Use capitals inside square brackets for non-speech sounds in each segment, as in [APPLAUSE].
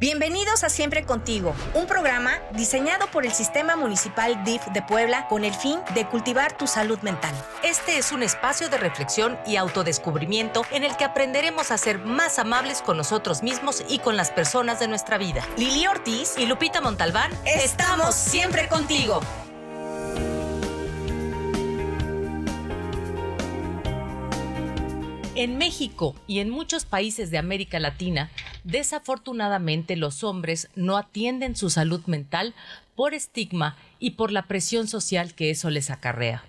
Bienvenidos a Siempre Contigo, un programa diseñado por el Sistema Municipal DIF de Puebla con el fin de cultivar tu salud mental. Este es un espacio de reflexión y autodescubrimiento en el que aprenderemos a ser más amables con nosotros mismos y con las personas de nuestra vida. Lili Ortiz y Lupita Montalbán, estamos siempre contigo. En México y en muchos países de América Latina, desafortunadamente los hombres no atienden su salud mental por estigma y por la presión social que eso les acarrea.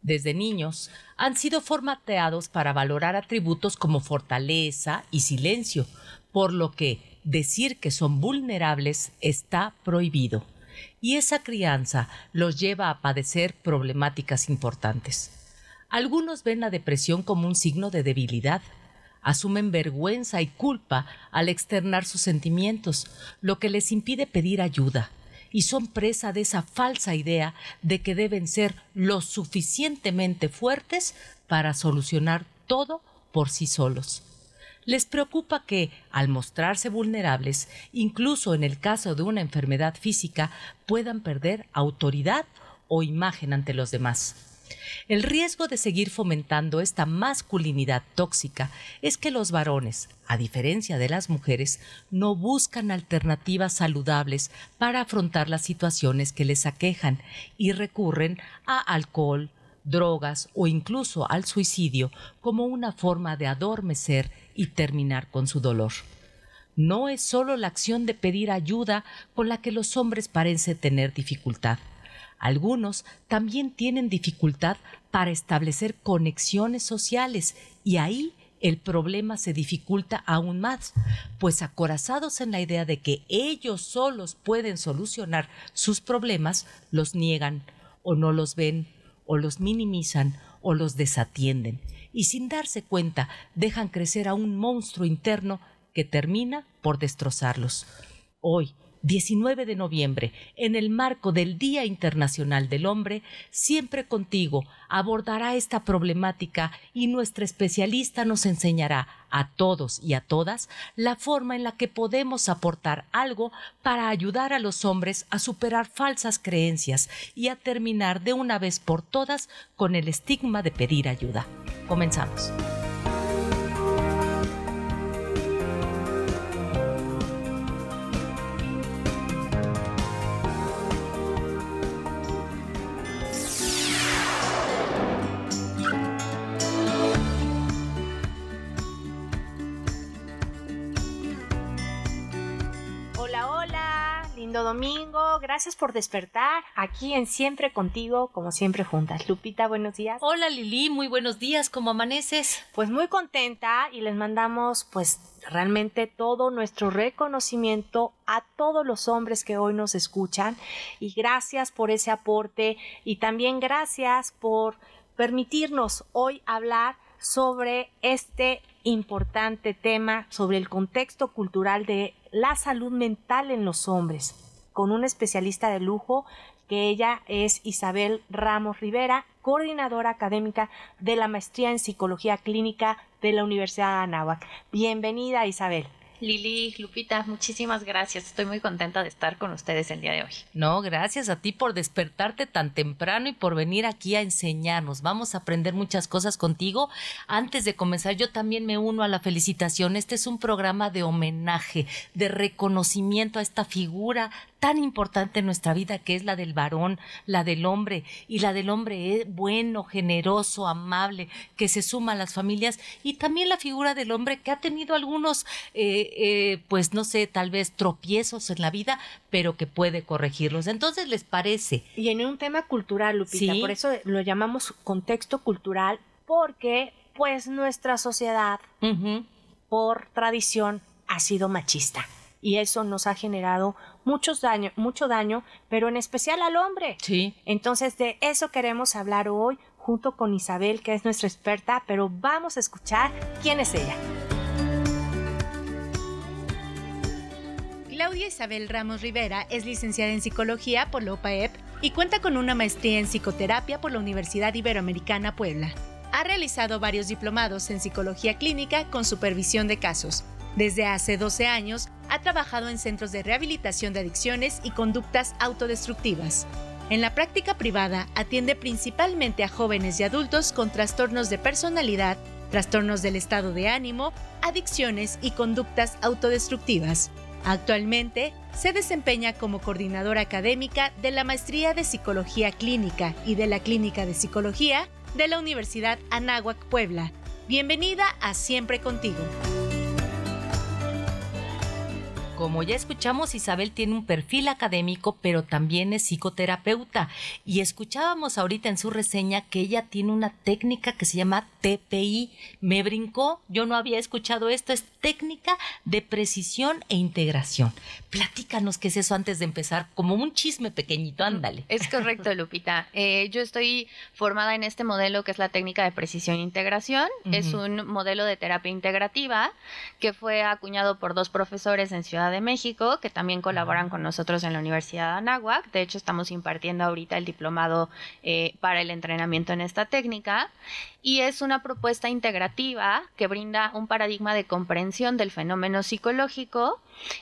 Desde niños han sido formateados para valorar atributos como fortaleza y silencio, por lo que decir que son vulnerables está prohibido. Y esa crianza los lleva a padecer problemáticas importantes. Algunos ven la depresión como un signo de debilidad. Asumen vergüenza y culpa al externar sus sentimientos, lo que les impide pedir ayuda, y son presa de esa falsa idea de que deben ser lo suficientemente fuertes para solucionar todo por sí solos. Les preocupa que, al mostrarse vulnerables, incluso en el caso de una enfermedad física, puedan perder autoridad o imagen ante los demás. El riesgo de seguir fomentando esta masculinidad tóxica es que los varones, a diferencia de las mujeres, no buscan alternativas saludables para afrontar las situaciones que les aquejan y recurren a alcohol, drogas o incluso al suicidio como una forma de adormecer y terminar con su dolor. No es solo la acción de pedir ayuda con la que los hombres parecen tener dificultad algunos también tienen dificultad para establecer conexiones sociales y ahí el problema se dificulta aún más, pues acorazados en la idea de que ellos solos pueden solucionar sus problemas, los niegan o no los ven o los minimizan o los desatienden y sin darse cuenta dejan crecer a un monstruo interno que termina por destrozarlos. Hoy, 19 de noviembre, en el marco del Día Internacional del Hombre, siempre contigo abordará esta problemática y nuestra especialista nos enseñará a todos y a todas la forma en la que podemos aportar algo para ayudar a los hombres a superar falsas creencias y a terminar de una vez por todas con el estigma de pedir ayuda. Comenzamos. Domingo. Gracias por despertar aquí en Siempre Contigo, como siempre juntas. Lupita, buenos días. Hola Lili, muy buenos días. ¿Cómo amaneces? Pues muy contenta y les mandamos pues realmente todo nuestro reconocimiento a todos los hombres que hoy nos escuchan y gracias por ese aporte y también gracias por permitirnos hoy hablar sobre este importante tema, sobre el contexto cultural de la salud mental en los hombres con un especialista de lujo que ella es Isabel Ramos Rivera, coordinadora académica de la maestría en psicología clínica de la Universidad de Anáhuac. Bienvenida Isabel. Lili, Lupita, muchísimas gracias. Estoy muy contenta de estar con ustedes el día de hoy. No, gracias a ti por despertarte tan temprano y por venir aquí a enseñarnos. Vamos a aprender muchas cosas contigo. Antes de comenzar, yo también me uno a la felicitación. Este es un programa de homenaje, de reconocimiento a esta figura tan importante en nuestra vida que es la del varón, la del hombre, y la del hombre es bueno, generoso, amable, que se suma a las familias, y también la figura del hombre que ha tenido algunos, eh, eh, pues no sé, tal vez tropiezos en la vida, pero que puede corregirlos. Entonces, ¿les parece? Y en un tema cultural, Lupita, por eso lo llamamos contexto cultural, porque pues nuestra sociedad, por tradición, ha sido machista y eso nos ha generado muchos daño, mucho daño, pero en especial al hombre. Sí. Entonces de eso queremos hablar hoy junto con Isabel, que es nuestra experta, pero vamos a escuchar quién es ella. Claudia Isabel Ramos Rivera es licenciada en psicología por la OPAEP y cuenta con una maestría en psicoterapia por la Universidad Iberoamericana Puebla. Ha realizado varios diplomados en psicología clínica con supervisión de casos Desde hace 12 años ha trabajado en centros de rehabilitación de adicciones y conductas autodestructivas. En la práctica privada atiende principalmente a jóvenes y adultos con trastornos de personalidad, trastornos del estado de ánimo, adicciones y conductas autodestructivas. Actualmente se desempeña como coordinadora académica de la Maestría de Psicología Clínica y de la Clínica de Psicología de la Universidad Anáhuac Puebla. Bienvenida a Siempre Contigo. Como ya escuchamos, Isabel tiene un perfil académico, pero también es psicoterapeuta. Y escuchábamos ahorita en su reseña que ella tiene una técnica que se llama TPI. Me brincó, yo no había escuchado esto, es técnica de precisión e integración. Platícanos qué es eso antes de empezar, como un chisme pequeñito, ándale. Es correcto, Lupita. Eh, yo estoy formada en este modelo que es la técnica de precisión e integración. Es un modelo de terapia integrativa que fue acuñado por dos profesores en Ciudad de México, que también colaboran con nosotros en la Universidad de Anáhuac. De hecho, estamos impartiendo ahorita el diplomado eh, para el entrenamiento en esta técnica. Y es una propuesta integrativa que brinda un paradigma de comprensión del fenómeno psicológico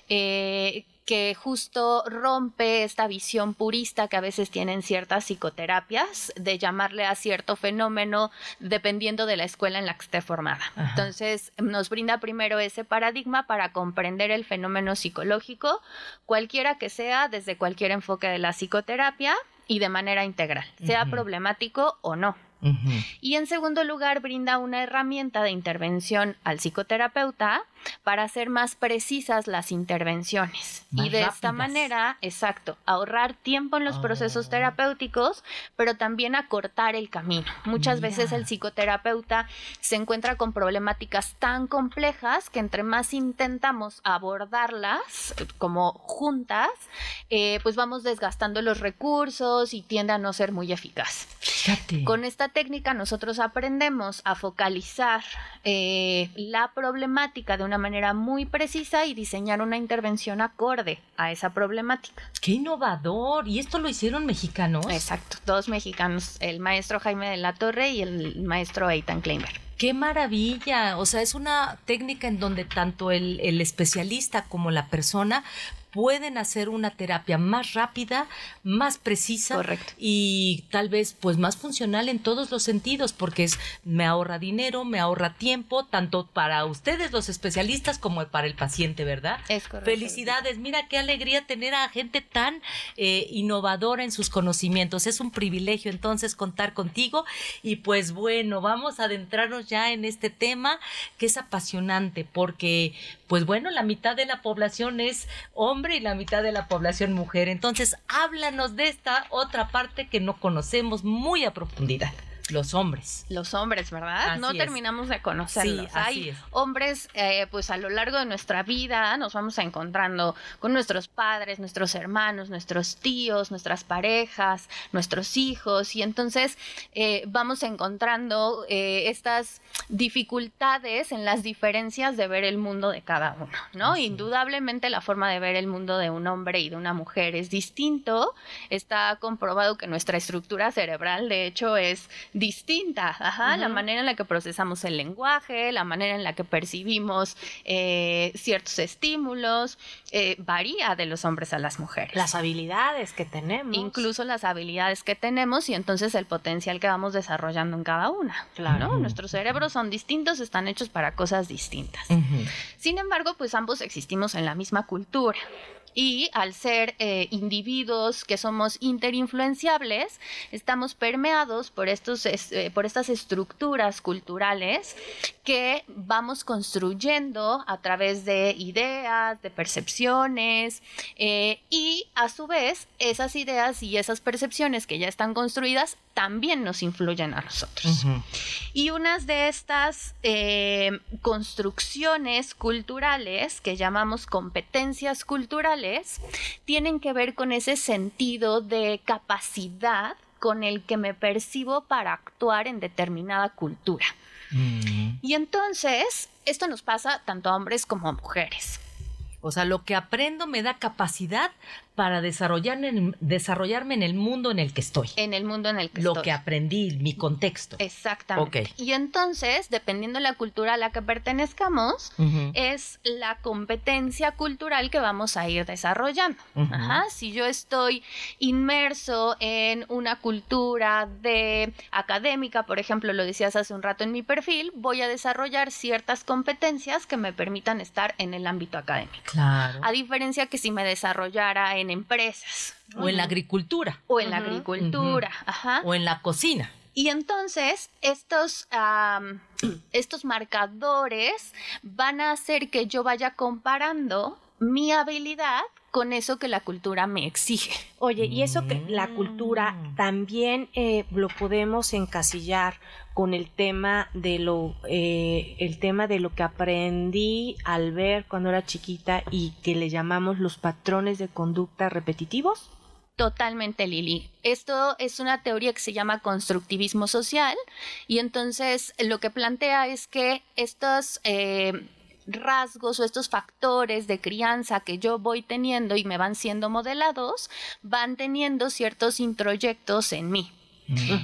eh, que justo rompe esta visión purista que a veces tienen ciertas psicoterapias de llamarle a cierto fenómeno dependiendo de la escuela en la que esté formada. Entonces, nos brinda primero ese paradigma para comprender el fenómeno psicológico, cualquiera que sea, desde cualquier enfoque de la psicoterapia y de manera integral, sea problemático o no. Y en segundo lugar, brinda una herramienta de intervención al psicoterapeuta para hacer más precisas las intervenciones. y de esta manera, exacto, ahorrar tiempo en los procesos ah. terapéuticos, pero también acortar el camino. Muchas veces el psicoterapeuta se encuentra con problemáticas tan complejas que entre más intentamos abordarlas como juntas, eh, pues vamos desgastando los recursos y tiende a no ser muy eficaz. Con esta técnica nosotros aprendemos a focalizar eh, la problemática de una manera muy precisa y diseñar una intervención acorde a esa problemática. ¡Qué innovador! ¿Y esto lo hicieron mexicanos? Exacto, dos mexicanos, el maestro Jaime de la Torre y el maestro Eitan Kleinberg. ¡Qué maravilla! O sea, es una técnica en donde tanto el, el especialista como la persona pueden hacer una terapia más rápida, más precisa y tal vez pues más funcional en todos los sentidos porque es me ahorra dinero, me ahorra tiempo tanto para ustedes los especialistas como para el paciente, ¿verdad? Es correcto. Felicidades, mira qué alegría tener a gente tan eh, innovadora en sus conocimientos. Es un privilegio entonces contar contigo y pues bueno, vamos a adentrarnos ya en este tema que es apasionante porque pues bueno, la mitad de la población es hombre y la mitad de la población mujer. Entonces, háblanos de esta otra parte que no conocemos muy a profundidad. Los hombres. Los hombres, ¿verdad? no terminamos de conocerlos. Sí, Hay hombres, eh, pues a lo largo de nuestra vida nos vamos encontrando con nuestros padres, nuestros hermanos, nuestros tíos, nuestras parejas, nuestros hijos, y entonces eh, vamos encontrando eh, estas dificultades en las diferencias de ver el mundo de cada uno, ¿no? Indudablemente la forma de ver el mundo de un hombre y de una mujer es distinto. Está comprobado que nuestra estructura cerebral, de hecho, es distinta, Ajá, la manera en la que procesamos el lenguaje, la manera en la que percibimos eh, ciertos estímulos, eh, varía de los hombres a las mujeres. Las habilidades que tenemos. Incluso las habilidades que tenemos y entonces el potencial que vamos desarrollando en cada una. Claro. Nuestros cerebros son distintos, están hechos para cosas distintas. Sin embargo, pues ambos existimos en la misma cultura y al ser eh, individuos que somos interinfluenciables, estamos permeados por, estos, eh, por estas estructuras culturales que vamos construyendo a través de ideas, de percepciones eh, y a su vez esas ideas y esas percepciones que ya están construidas también nos influyen a nosotros. Y unas de estas construcciones culturales que llamamos competencias culturales, tienen que ver con ese sentido de capacidad con el que me percibo para actuar en determinada cultura. Mm. Y entonces, esto nos pasa tanto a hombres como a mujeres. O sea, lo que aprendo me da capacidad para desarrollarme en, desarrollarme en el mundo en el que estoy. En el mundo en el que lo estoy. Lo que aprendí, mi contexto. Exactamente. Y entonces, dependiendo de la cultura a la que pertenezcamos, es la competencia cultural que vamos a ir desarrollando. Ajá. Si yo estoy inmerso en una cultura de académica, por ejemplo, lo decías hace un rato en mi perfil, voy a desarrollar ciertas competencias que me permitan estar en el ámbito académico. Claro. A diferencia que si me desarrollara en empresas. O en la agricultura. O en la agricultura. Ajá. O en la cocina. Y entonces estos, [CLEARS THROAT] estos marcadores van a hacer que yo vaya comparando mi habilidad con eso que la cultura me exige. Oye, y eso que la cultura Mm. también eh, lo podemos encasillar con el tema de lo eh, el tema de lo que aprendí al ver cuando era chiquita y que le llamamos los patrones de conducta repetitivos. Totalmente, Lili. Esto es una teoría que se llama constructivismo social y entonces lo que plantea es que estos eh, rasgos o estos factores de crianza que yo voy teniendo y me van siendo modelados van teniendo ciertos introyectos en mí.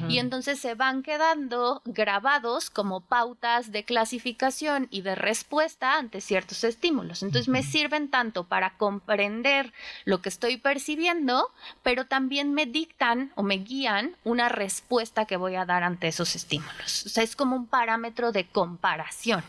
Y entonces se van quedando grabados como pautas de clasificación y de respuesta ante ciertos estímulos. Entonces me sirven tanto para comprender lo que estoy percibiendo, pero también me dictan o me guían una respuesta que voy a dar ante esos estímulos. O sea, es como un parámetro de comparación.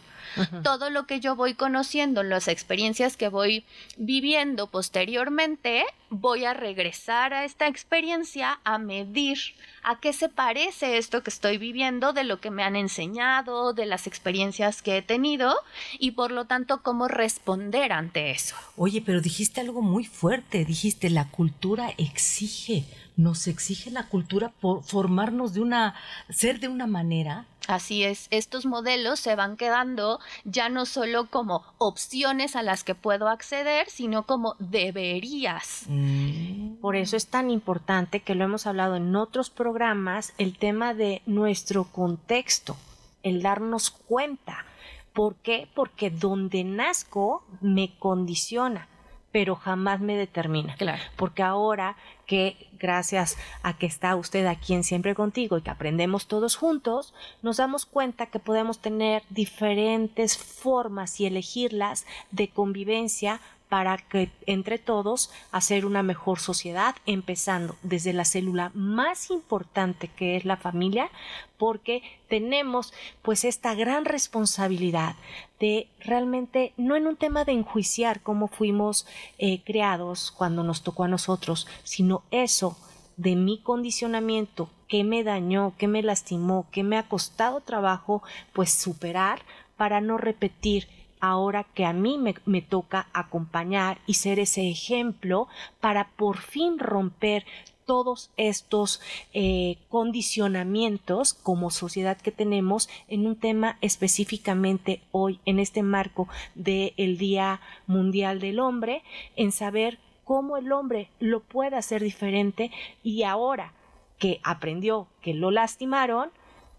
Todo lo que yo voy conociendo, las experiencias que voy viviendo posteriormente, voy a regresar a esta experiencia a medir a qué se parece esto que estoy viviendo de lo que me han enseñado, de las experiencias que he tenido y por lo tanto cómo responder ante eso. Oye, pero dijiste algo muy fuerte, dijiste la cultura exige, nos exige la cultura por formarnos de una, ser de una manera Así es, estos modelos se van quedando ya no solo como opciones a las que puedo acceder, sino como deberías. Mm. Por eso es tan importante que lo hemos hablado en otros programas, el tema de nuestro contexto, el darnos cuenta. ¿Por qué? Porque donde nazco me condiciona pero jamás me determina. Claro. Porque ahora que gracias a que está usted aquí en Siempre Contigo y que aprendemos todos juntos, nos damos cuenta que podemos tener diferentes formas y elegirlas de convivencia para que entre todos hacer una mejor sociedad, empezando desde la célula más importante que es la familia, porque tenemos pues esta gran responsabilidad de realmente, no en un tema de enjuiciar cómo fuimos eh, creados cuando nos tocó a nosotros, sino eso de mi condicionamiento, que me dañó, que me lastimó, que me ha costado trabajo pues superar para no repetir ahora que a mí me, toca acompañar y ser ese ejemplo para por fin romper todos estos eh, condicionamientos como sociedad que tenemos en un tema específicamente hoy en este marco del el Día Mundial del Hombre, en saber cómo el hombre lo puede hacer diferente y ahora que aprendió que lo lastimaron,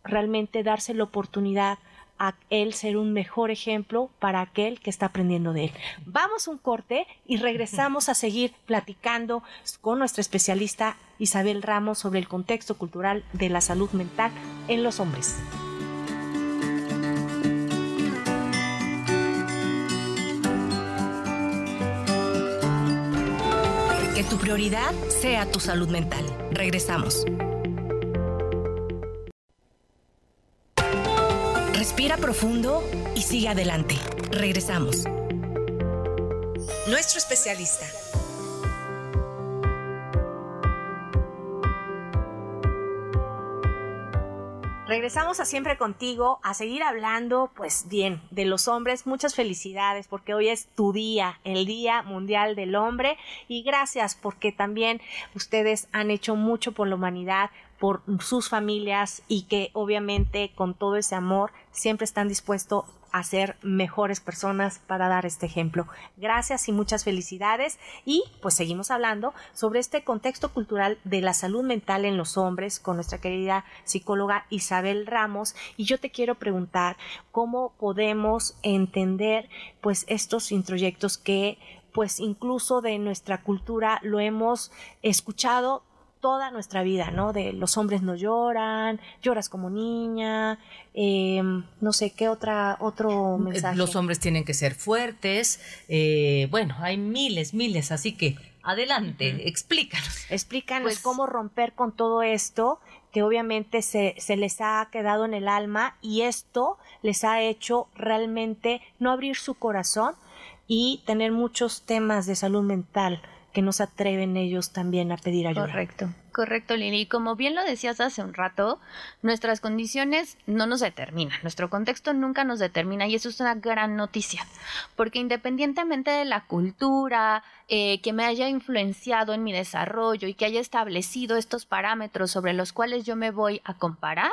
realmente darse la oportunidad a él ser un mejor ejemplo para aquel que está aprendiendo de él. Vamos un corte y regresamos a seguir platicando con nuestra especialista Isabel Ramos sobre el contexto cultural de la salud mental en los hombres. Que tu prioridad sea tu salud mental. Regresamos. Respira profundo y sigue adelante. Regresamos. Nuestro especialista. Regresamos a siempre contigo a seguir hablando, pues bien, de los hombres. Muchas felicidades porque hoy es tu día, el Día Mundial del Hombre. Y gracias porque también ustedes han hecho mucho por la humanidad, por sus familias y que obviamente con todo ese amor siempre están dispuestos a ser mejores personas para dar este ejemplo. Gracias y muchas felicidades. Y pues seguimos hablando sobre este contexto cultural de la salud mental en los hombres con nuestra querida psicóloga Isabel Ramos. Y yo te quiero preguntar cómo podemos entender pues estos introyectos que pues incluso de nuestra cultura lo hemos escuchado toda nuestra vida, ¿no? De los hombres no lloran, lloras como niña, em, no sé qué otra otro Eh, mensaje. Los hombres tienen que ser fuertes. eh, bueno, hay miles, miles, así que adelante, explícanos. Explícanos Pues- cómo romper con todo esto que obviamente se, se les ha quedado en el alma y esto les ha hecho realmente no abrir su corazón y tener muchos temas de salud mental que no se atreven ellos también a pedir ayuda. Correcto, correcto, Lili. Y como bien lo decías hace un rato, nuestras condiciones no nos determinan, nuestro contexto nunca nos determina y eso es una gran noticia, porque independientemente de la cultura eh, que me haya influenciado en mi desarrollo y que haya establecido estos parámetros sobre los cuales yo me voy a comparar,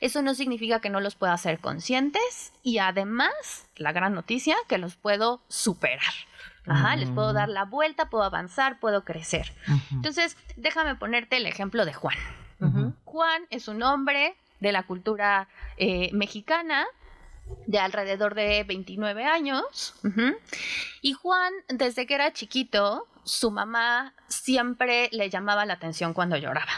eso no significa que no los pueda ser conscientes y además, la gran noticia, que los puedo superar. Ajá, les puedo dar la vuelta, puedo avanzar, puedo crecer. Entonces, déjame ponerte el ejemplo de Juan. Ujú. Juan es un hombre de la cultura eh, mexicana de alrededor de 29 años. Y Juan, desde que era chiquito, su mamá siempre le llamaba la atención cuando lloraba.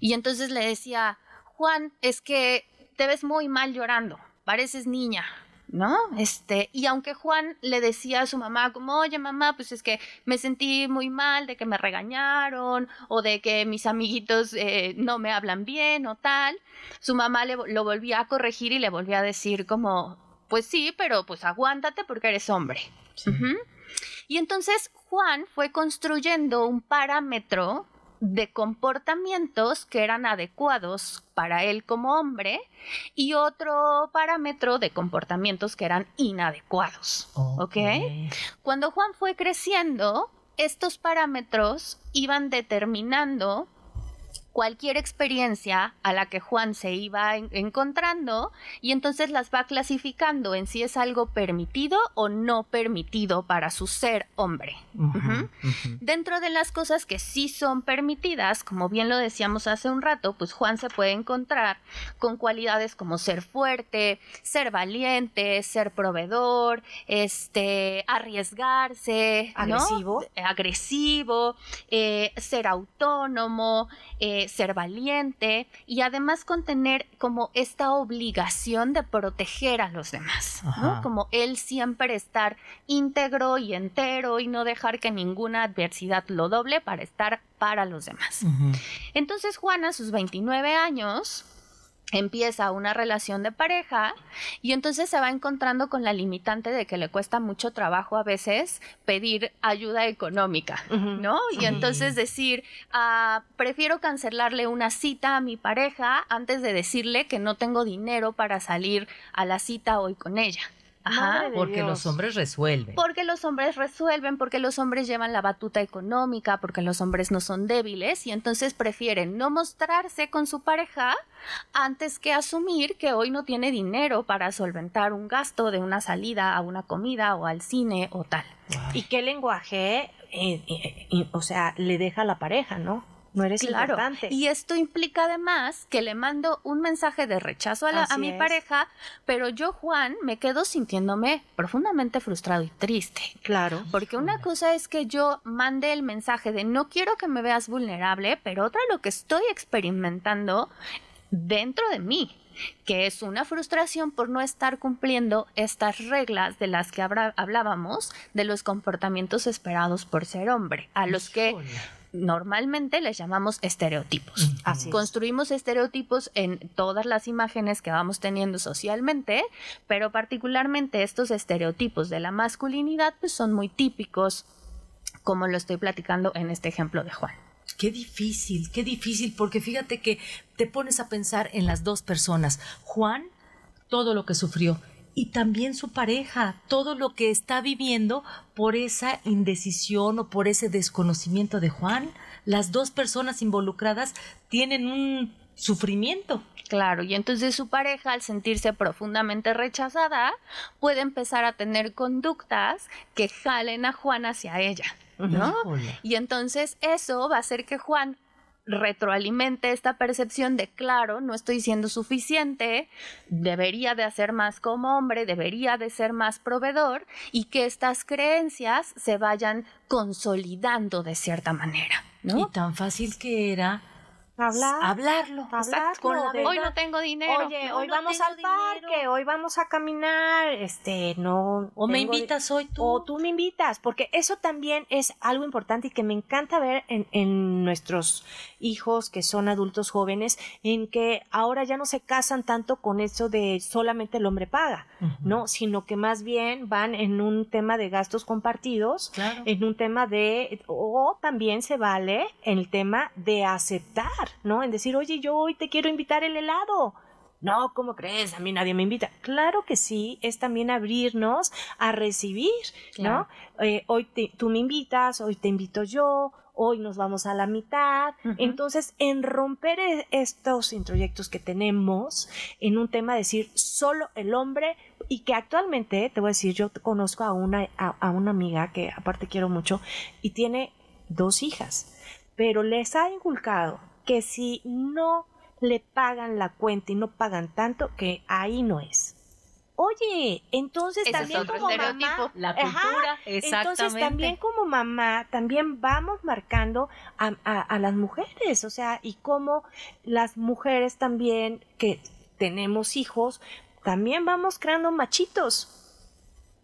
Y entonces le decía, Juan, es que te ves muy mal llorando, pareces niña. ¿No? Este, y aunque Juan le decía a su mamá como, oye mamá, pues es que me sentí muy mal de que me regañaron o de que mis amiguitos eh, no me hablan bien o tal, su mamá le, lo volvía a corregir y le volvía a decir como, pues sí, pero pues aguántate porque eres hombre. Y entonces Juan fue construyendo un parámetro de comportamientos que eran adecuados para él como hombre y otro parámetro de comportamientos que eran inadecuados. ¿Ok? Cuando Juan fue creciendo, estos parámetros iban determinando cualquier experiencia a la que Juan se iba en- encontrando y entonces las va clasificando en si es algo permitido o no permitido para su ser hombre. Dentro de las cosas que sí son permitidas, como bien lo decíamos hace un rato, pues Juan se puede encontrar con cualidades como ser fuerte, ser valiente, ser proveedor, este, arriesgarse. Agresivo. Agresivo, eh, ser autónomo, eh, ser valiente y además contener como esta obligación de proteger a los demás. Como él siempre estar íntegro y entero y no dejar que ninguna adversidad lo doble para estar para los demás. Entonces Juana, a sus 29 años, empieza una relación de pareja y entonces se va encontrando con la limitante de que le cuesta mucho trabajo a veces pedir ayuda económica. ¿no? Y entonces decir, ah, prefiero cancelarle una cita a mi pareja antes de decirle que no tengo dinero para salir a la cita hoy con ella. Ajá. Madre de Porque Dios. los hombres resuelven. Porque los hombres resuelven, porque los hombres llevan la batuta económica, porque los hombres no son débiles y entonces prefieren no mostrarse con su pareja antes que asumir que hoy no tiene dinero para solventar un gasto de una salida a una comida o al cine o tal. ¿Y qué lenguaje, eh, eh, eh, o sea, le deja a la pareja, no? No eres Claro. importante. Y esto implica además que le mando un mensaje de rechazo a, la- a mi es. pareja, pero yo, Juan, me quedo sintiéndome profundamente frustrado y triste. Claro. Porque una cosa es que yo mande el mensaje de no quiero que me veas vulnerable, pero otra lo que estoy experimentando dentro de mí, que es una frustración por no estar cumpliendo estas reglas de las que hablábamos, de los comportamientos esperados por ser hombre, a los que. Normalmente les llamamos estereotipos. Así es. Construimos estereotipos en todas las imágenes que vamos teniendo socialmente, pero particularmente estos estereotipos de la masculinidad pues son muy típicos, como lo estoy platicando en este ejemplo de Juan. Qué difícil, qué difícil, porque fíjate que te pones a pensar en las dos personas. Juan, todo lo que sufrió, y también su pareja, todo lo que está viviendo por esa indecisión o por ese desconocimiento de Juan. Las dos personas involucradas tienen un sufrimiento. Claro, y entonces su pareja, al sentirse profundamente rechazada, puede empezar a tener conductas que jalen a Juan hacia ella, ¿no? Y entonces eso va a hacer que Juan retroalimente esta percepción de, claro, no estoy siendo suficiente, debería de hacer más como hombre, debería de ser más proveedor y que estas creencias se vayan consolidando de cierta manera. ¿no? Y tan fácil que era Hablar, hablarlo, hablarlo con la de- Hoy no tengo dinero. Oye, hoy no vamos al parque, dinero. hoy vamos a caminar, este, no. O me invitas hoy tú. O tú me invitas, porque eso también es algo importante y que me encanta ver en, en nuestros hijos que son adultos jóvenes, en que ahora ya no se casan tanto con eso de solamente el hombre paga, ¿no? Sino que más bien van en un tema de gastos compartidos, Claro. en un tema de, o también se vale en el tema de aceptar, ¿no? En decir, oye, yo hoy te quiero invitar el helado. No, ¿cómo crees? A mí nadie me invita. Claro que sí, es también abrirnos a recibir, Claro. ¿no? Eh, hoy te- tú me invitas, hoy te invito yo, hoy nos vamos a la mitad. Entonces, en romper e- estos introyectos que tenemos en un tema de decir solo el hombre y que actualmente, te voy a decir, yo conozco a una, a, a una amiga que aparte quiero mucho y tiene dos hijas, pero les ha inculcado que si no le pagan la cuenta y no pagan tanto, que ahí no es. Oye, entonces Ese también como mamá, La Ajá. cultura, exactamente. entonces también como mamá, también vamos marcando a, a- a las mujeres, o sea, y como las mujeres también que tenemos hijos, también vamos creando machitos.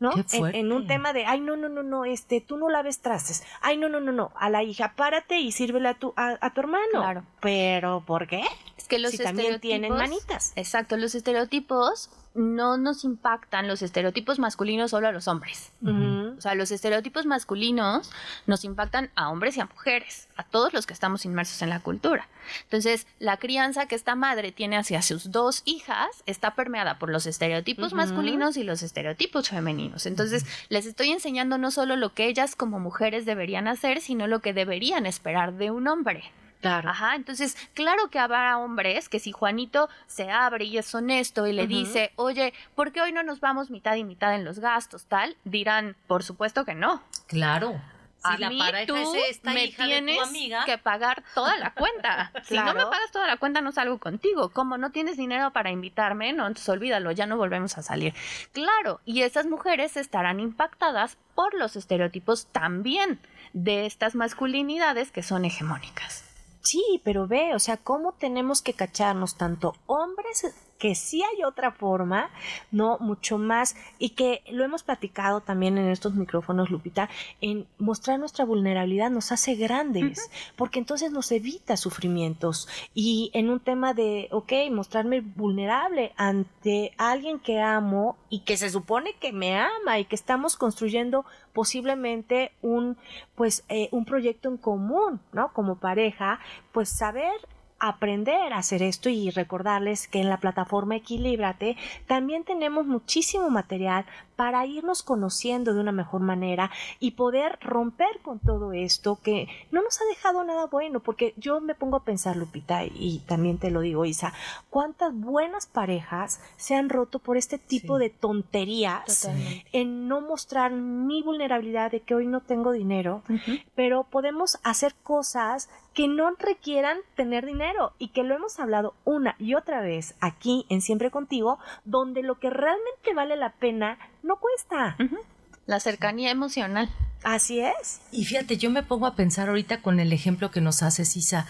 ¿No? Qué En, en un tema de, ay, no, no, no, no, este, tú no laves trastes. Ay, no, no, no, no, a la hija, párate y sírvele a tu, a, a tu hermano. Claro. Pero, ¿por qué? Es que los si también tienen estereotipos- manitas. Exacto, los estereotipos no nos impactan los estereotipos masculinos solo a los hombres. O sea, los estereotipos masculinos nos impactan a hombres y a mujeres, a todos los que estamos inmersos en la cultura. Entonces, la crianza que esta madre tiene hacia sus dos hijas está permeada por los estereotipos masculinos y los estereotipos femeninos. Entonces, les estoy enseñando no solo lo que ellas como mujeres deberían hacer, sino lo que deberían esperar de un hombre. Claro. Ajá, entonces, claro que habrá hombres que si Juanito se abre y es honesto y le dice, oye, ¿por qué hoy no nos vamos mitad y mitad en los gastos, tal? Dirán, por supuesto que no. Claro. A Si la mí pareja tú es esta me hija de tienes tu amiga, que pagar toda la cuenta. [LAUGHS] Si no me pagas toda la cuenta, no salgo contigo. Como no tienes dinero para invitarme, no, entonces olvídalo, ya no volvemos a salir. Claro, y esas mujeres estarán impactadas por los estereotipos también de estas masculinidades que son hegemónicas. Sí, pero ve, o sea, cómo tenemos que cacharnos tanto hombres que sí hay otra forma, no mucho más y que lo hemos platicado también en estos micrófonos, Lupita, en mostrar nuestra vulnerabilidad nos hace grandes, porque entonces nos evita sufrimientos. Y en un tema de, ok, mostrarme vulnerable ante alguien que amo y que se supone que me ama y que estamos construyendo posiblemente un, pues, eh, un proyecto en común, ¿no? Como pareja, pues saber aprender a hacer esto y recordarles que en la plataforma Equilíbrate también tenemos muchísimo material para irnos conociendo de una mejor manera y poder romper con todo esto que no nos ha dejado nada bueno, porque yo me pongo a pensar, Lupita, y también te lo digo, Isa, cuántas buenas parejas se han roto por este tipo Sí. de tonterías Totalmente. en no mostrar mi vulnerabilidad de que hoy no tengo dinero, pero podemos hacer cosas que no requieran tener dinero y que lo hemos hablado una y otra vez aquí en Siempre Contigo, donde lo que realmente vale la pena no cuesta. La cercanía emocional. Así es. Y fíjate, yo me pongo a pensar ahorita con el ejemplo que nos hace Sisa,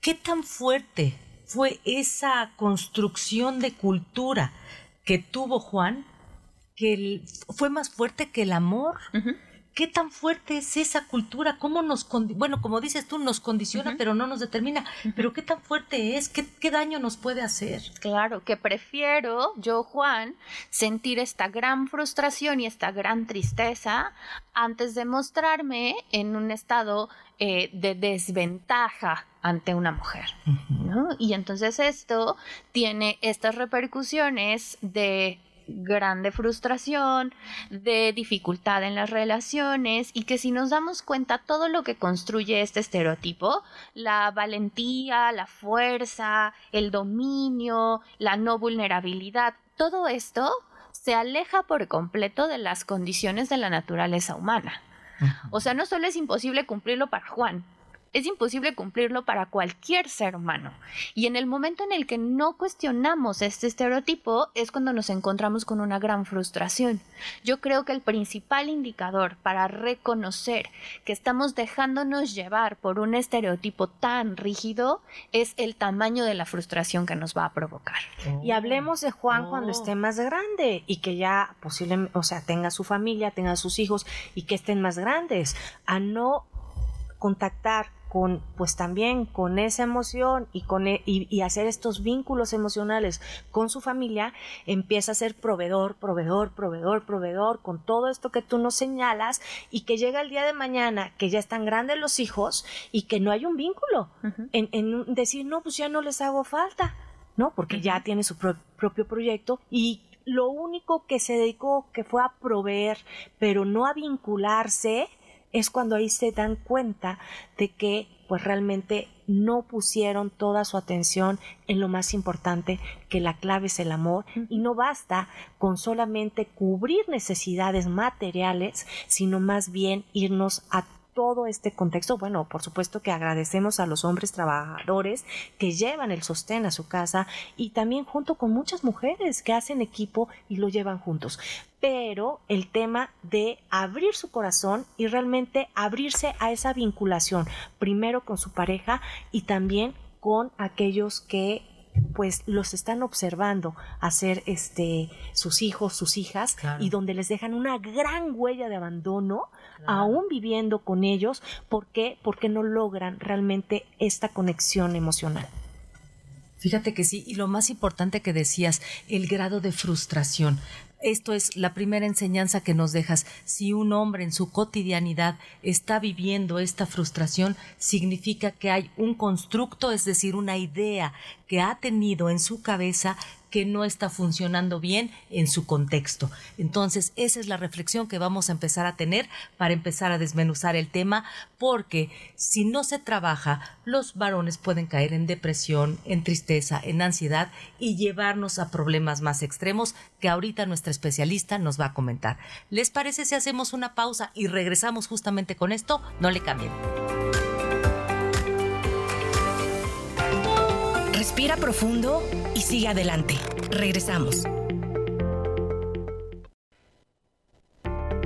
¿qué tan fuerte fue esa construcción de cultura que tuvo Juan? Que el- fue más fuerte que el amor. ¿Qué tan fuerte es esa cultura? ¿Cómo nos, bueno, como dices tú, nos condiciona, pero no nos determina? Pero ¿qué tan fuerte es? ¿Qué, qué daño nos puede hacer? Claro, que prefiero yo, Juan, sentir esta gran frustración y esta gran tristeza antes de mostrarme en un estado eh, de desventaja ante una mujer. ¿no? Y entonces esto tiene estas repercusiones de grande frustración, de dificultad en las relaciones y que si nos damos cuenta todo lo que construye este estereotipo, la valentía, la fuerza, el dominio, la no vulnerabilidad, todo esto se aleja por completo de las condiciones de la naturaleza humana. O sea, no solo es imposible cumplirlo para Juan, es imposible cumplirlo para cualquier ser humano. Y en el momento en el que no cuestionamos este estereotipo es cuando nos encontramos con una gran frustración. Yo creo que el principal indicador para reconocer que estamos dejándonos llevar por un estereotipo tan rígido es el tamaño de la frustración que nos va a provocar. Y hablemos de Juan cuando Oh. esté más grande y que ya posiblemente, o sea, tenga su familia, tenga sus hijos y que estén más grandes, a no contactar con, pues también con esa emoción y con e- y, y hacer estos vínculos emocionales con su familia, empieza a ser proveedor, proveedor, proveedor, proveedor, con todo esto que tú nos señalas y que llega el día de mañana que ya están grandes los hijos y que no hay un vínculo en, decir, no, pues ya no les hago falta, ¿no? Porque ya tiene su pro- propio proyecto y lo único que se dedicó que fue a proveer, pero no a vincularse, es cuando ahí se dan cuenta de que pues realmente no pusieron toda su atención en lo más importante, que la clave es el amor, y no basta con solamente cubrir necesidades materiales, sino más bien irnos a todo este contexto, bueno, por supuesto que agradecemos a los hombres trabajadores que llevan el sostén a su casa y también junto con muchas mujeres que hacen equipo y lo llevan juntos. Pero el tema de abrir su corazón y realmente abrirse a esa vinculación, primero con su pareja y también con aquellos que pues los están observando hacer este sus hijos, sus hijas Claro. y donde les dejan una gran huella de abandono aún viviendo con ellos, ¿por qué? Porque no logran realmente esta conexión emocional. Fíjate que sí, y lo más importante que decías, el grado de frustración. Esto es la primera enseñanza que nos dejas. Si un hombre en su cotidianidad está viviendo esta frustración, significa que hay un constructo, es decir, una idea que ha tenido en su cabeza que no está funcionando bien en su contexto. Entonces, esa es la reflexión que vamos a empezar a tener para empezar a desmenuzar el tema, porque si no se trabaja, los varones pueden caer en depresión, en tristeza, en ansiedad y llevarnos a problemas más extremos que ahorita nuestra especialista nos va a comentar. ¿Les parece si hacemos una pausa y regresamos justamente con esto? No le cambien. Respira profundo y sigue adelante. Regresamos.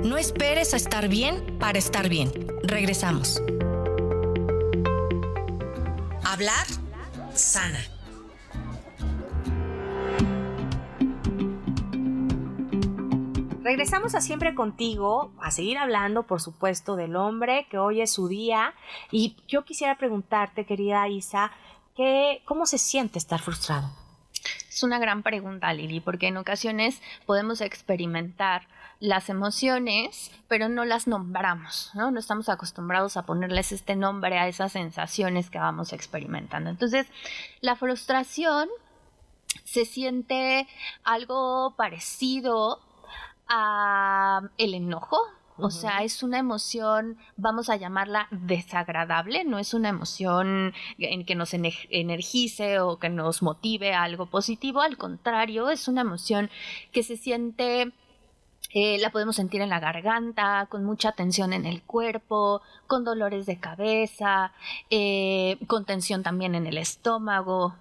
No esperes a estar bien para estar bien. Regresamos. Hablar sana. Regresamos a siempre contigo, a seguir hablando, por supuesto, del hombre, que hoy es su día. Y yo quisiera preguntarte, querida Isa, ¿cómo se siente estar frustrado? Es una gran pregunta, Lili, porque en ocasiones podemos experimentar las emociones, pero no las nombramos, ¿no? No estamos acostumbrados a ponerles este nombre a esas sensaciones que vamos experimentando. Entonces, la frustración se siente algo parecido a el enojo, o sea, es una emoción, vamos a llamarla desagradable, no es una emoción en que nos ener- energice o que nos motive a algo positivo, al contrario, es una emoción que se siente eh, la podemos sentir en la garganta, con mucha tensión en el cuerpo, con dolores de cabeza, eh, con tensión también en el estómago.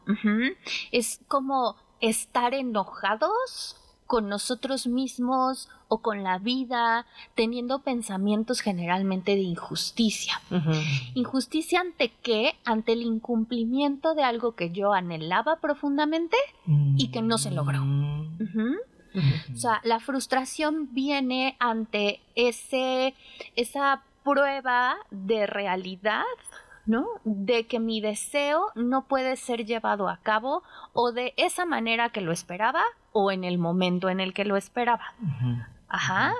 Es como estar enojados con nosotros mismos o con la vida, teniendo pensamientos generalmente de injusticia. ¿Injusticia ante qué? Ante el incumplimiento de algo que yo anhelaba profundamente y que no se logró. Ujú. O sea, la frustración viene ante ese, esa prueba de realidad, ¿no? De que mi deseo no puede ser llevado a cabo o de esa manera que lo esperaba o en el momento en el que lo esperaba. Ajá.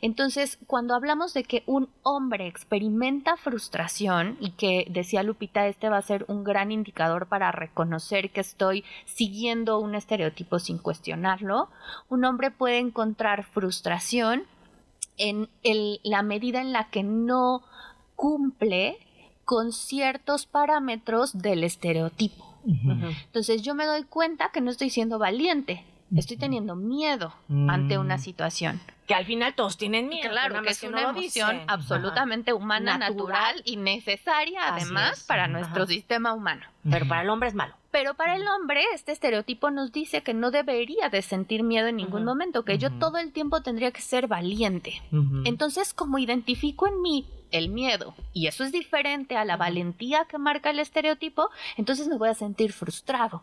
Entonces, cuando hablamos de que un hombre experimenta frustración y que decía Lupita, este va a ser un gran indicador para reconocer que estoy siguiendo un estereotipo sin cuestionarlo, un hombre puede encontrar frustración en el- la medida en la que no cumple con ciertos parámetros del estereotipo. Entonces yo me doy cuenta que no estoy siendo valiente, estoy teniendo miedo ante una situación. que al final todos tienen miedo. Claro, que es una emoción absolutamente humana, natural. y necesaria además para nuestro sistema humano. Pero para el hombre es malo. Pero para el hombre, este estereotipo nos dice que no debería de sentir miedo en ningún momento, que yo todo el tiempo tendría que ser valiente. Entonces, como identifico en mí el miedo y eso es diferente a la valentía que marca el estereotipo, entonces me voy a sentir frustrado.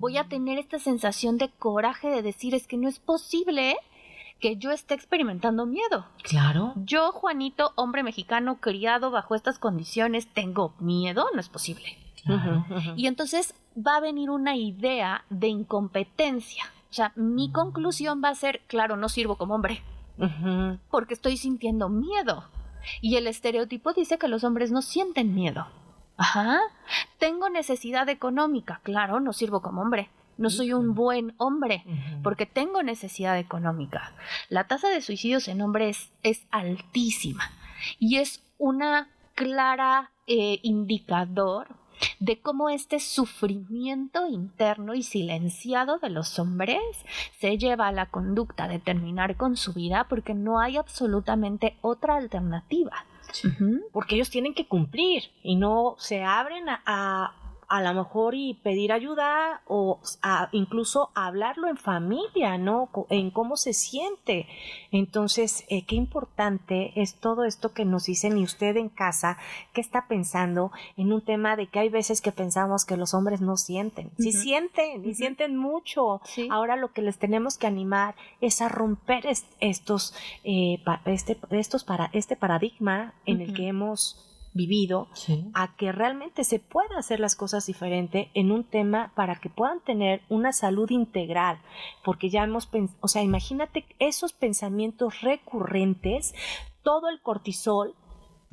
Voy a tener esta sensación de coraje de decir es que no es posible que yo esté experimentando miedo. Claro. Yo, Juanito, hombre mexicano criado bajo estas condiciones, tengo miedo, no es posible. Y entonces va a venir una idea de incompetencia. O sea, mi conclusión va a ser, claro, no sirvo como hombre, porque estoy sintiendo miedo. Y el estereotipo dice que los hombres no sienten miedo. Ajá. Tengo necesidad económica, claro, no sirvo como hombre. No soy un buen hombre porque tengo necesidad económica. La tasa de suicidios en hombres es altísima y es una clara eh, indicador de cómo este sufrimiento interno y silenciado de los hombres se lleva a la conducta de terminar con su vida porque no hay absolutamente otra alternativa. Porque ellos tienen que cumplir y no se abren a a lo mejor y pedir ayuda o incluso hablarlo en familia, ¿no? En cómo se siente. Entonces, eh, qué importante es todo esto que nos dicen y usted en casa, ¿qué está pensando en un tema de que hay veces que pensamos que los hombres no sienten? Sí sienten y sienten mucho. Ahora lo que les tenemos que animar es a romper estos, eh, este, estos para, este paradigma en el que hemos vivido a que realmente se pueda hacer las cosas diferente en un tema para que puedan tener una salud integral, porque ya hemos, o sea, imagínate esos pensamientos recurrentes, todo el cortisol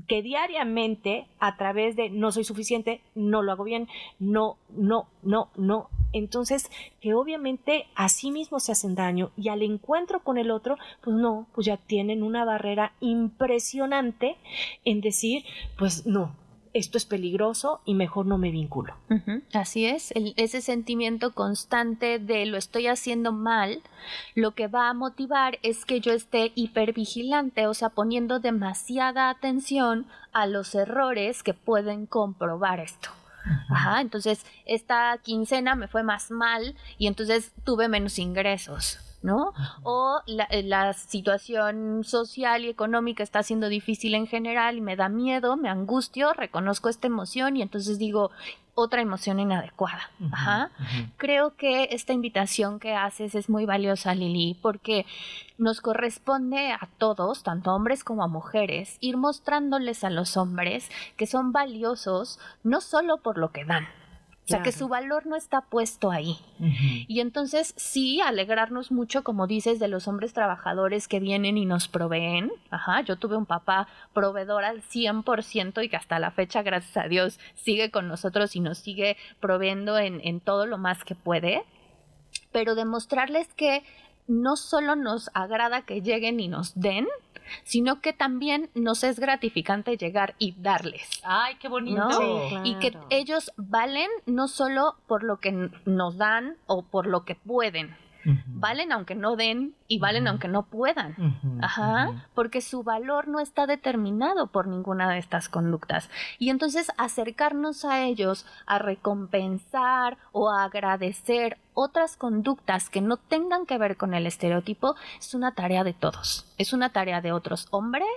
que diariamente a través de no soy suficiente, no lo hago bien, no, no, no, no, entonces que obviamente a sí mismos se hacen daño y al encuentro con el otro, pues no, pues ya tienen una barrera impresionante en decir, pues no, esto es peligroso y mejor no me vinculo. Así es, ese sentimiento constante de lo estoy haciendo mal, lo que va a motivar es que yo esté hipervigilante, o sea, poniendo demasiada atención a los errores que pueden comprobar esto. Ajá, entonces esta quincena me fue más mal y entonces tuve menos ingresos. ¿No? O eh, la, situación social y económica está siendo difícil en general y me da miedo, me angustio, reconozco esta emoción y entonces digo otra emoción inadecuada. Ajá. Creo que esta invitación que haces es muy valiosa, Lili, porque nos corresponde a todos, tanto hombres como a mujeres, ir mostrándoles a los hombres que son valiosos no solo por lo que dan, o sea, que su valor no está puesto ahí. Y entonces sí, alegrarnos mucho, como dices, de los hombres trabajadores que vienen y nos proveen. Ajá, yo tuve un papá proveedor al 100% y que hasta la fecha, gracias a Dios, sigue con nosotros y nos sigue proveyendo en, en todo lo más que puede. Pero demostrarles que no solo nos agrada que lleguen y nos den, sino que también nos es gratificante llegar y darles. Ay, qué bonito. Y que ellos valen no solo por lo que nos dan o por lo que pueden, valen aunque no den y valen aunque no puedan. Ajá, porque su valor no está determinado por ninguna de estas conductas. Y entonces acercarnos a ellos a recompensar o a agradecer otras conductas que no tengan que ver con el estereotipo es una tarea de todos. Es una tarea de otros hombres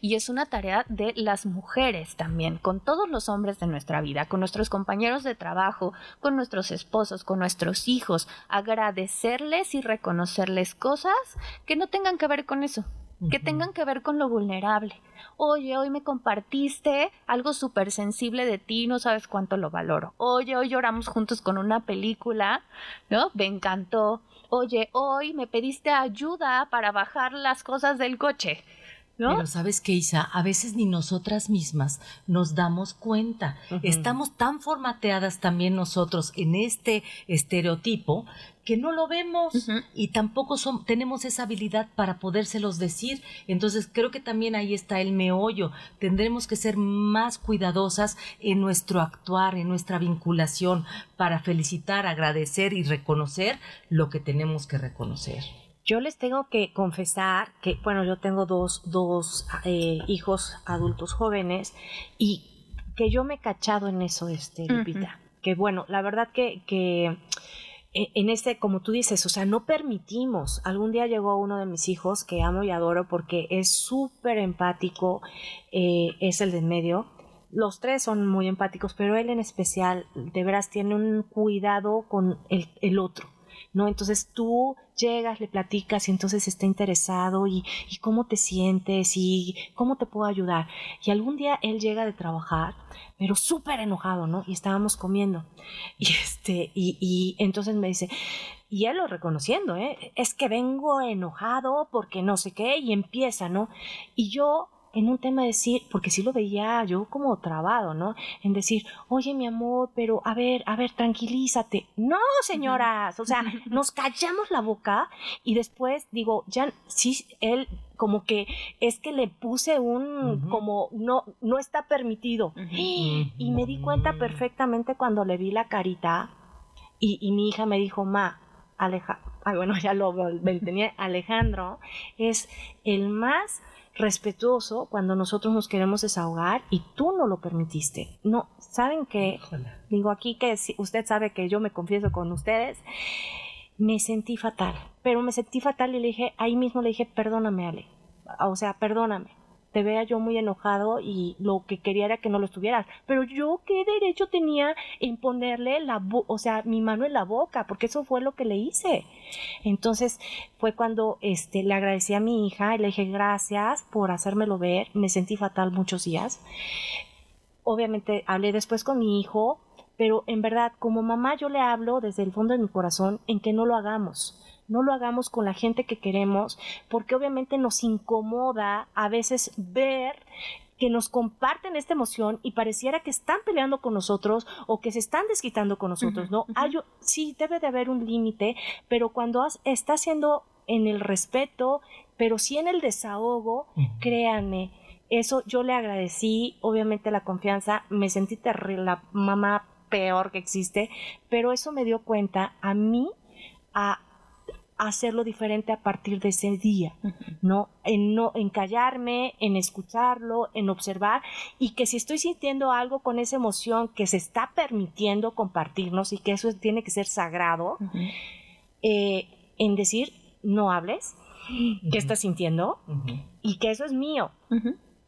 y es una tarea de las mujeres también, con todos los hombres de nuestra vida, con nuestros compañeros de trabajo, con nuestros esposos, con nuestros hijos, agradecerles y reconocerles cosas que no tengan que ver con eso, que tengan que ver con lo vulnerable. Oye, hoy me compartiste algo súper sensible de ti, no sabes cuánto lo valoro. Oye, hoy lloramos juntos con una película, ¿no? Me encantó. Oye, hoy me pediste ayuda para bajar las cosas del coche. ¿No? Pero sabes qué, Isa, a veces ni nosotras mismas nos damos cuenta. Estamos tan formateadas también nosotros en este estereotipo que no lo vemos y tampoco son, tenemos esa habilidad para podérselos decir. Entonces creo que también ahí está el meollo. Tendremos que ser más cuidadosas en nuestro actuar, en nuestra vinculación, para felicitar, agradecer y reconocer lo que tenemos que reconocer. Yo les tengo que confesar que, bueno, yo tengo dos, dos eh, hijos adultos jóvenes y que yo me he cachado en eso, este, Lupita. Que bueno, la verdad que, que e, en este, como tú dices, o sea, no permitimos. Algún día llegó uno de mis hijos que amo y adoro porque es súper empático, eh, es el de en medio. Los tres son muy empáticos, pero él en especial, de veras, tiene un cuidado con el, el otro. ¿No? Entonces tú llegas, le platicas y entonces está interesado y, y, cómo te sientes y cómo te puedo ayudar. Y algún día él llega de trabajar, pero súper enojado, ¿no? Y estábamos comiendo. Y, [LAUGHS] este, y, y entonces me dice, y él lo reconociendo, ¿eh? Es que vengo enojado porque no sé qué y empieza, ¿no? Y yo en un tema de decir, porque sí lo veía yo como trabado, ¿no? En decir, oye mi amor, pero a ver, a ver, tranquilízate. No, señoras, o sea, nos callamos la boca y después digo, ya, sí, él como que es que le puse un, como, no, no está permitido. Y me di cuenta perfectamente cuando le vi la carita y, y mi hija me dijo, ma, Aleja, ay, bueno, [LAUGHS] ya lo tenía, Alejandro es el más respetuoso cuando nosotros nos queremos desahogar y tú no lo permitiste. No, ¿saben qué? Digo aquí que usted sabe que yo me confieso con ustedes. Me sentí fatal, pero me sentí fatal y le dije, ahí mismo le dije, perdóname, Ale. O sea, perdóname te vea yo muy enojado y lo que quería era que no lo estuvieras. Pero yo qué derecho tenía en ponerle la, o sea, mi mano en la boca, porque eso fue lo que le hice. Entonces fue cuando este, le agradecí a mi hija y le dije gracias por hacérmelo ver. Me sentí fatal muchos días. Obviamente hablé después con mi hijo, pero en verdad como mamá yo le hablo desde el fondo de mi corazón en que no lo hagamos no lo hagamos con la gente que queremos, porque obviamente nos incomoda a veces ver que nos comparten esta emoción y pareciera que están peleando con nosotros o que se están desquitando con nosotros, ¿no? sí, debe de haber un límite, pero cuando está haciendo en el respeto, pero sí en el desahogo, créanme, eso yo le agradecí, obviamente la confianza, me sentí terrible, la mamá peor que existe, pero eso me dio cuenta a mí, a hacerlo diferente a partir de ese día, ¿no? En no en callarme, en escucharlo, en observar y que si estoy sintiendo algo con esa emoción que se está permitiendo compartirnos y que eso tiene que ser sagrado, eh, en decir no hables, qué estás sintiendo y que eso es mío,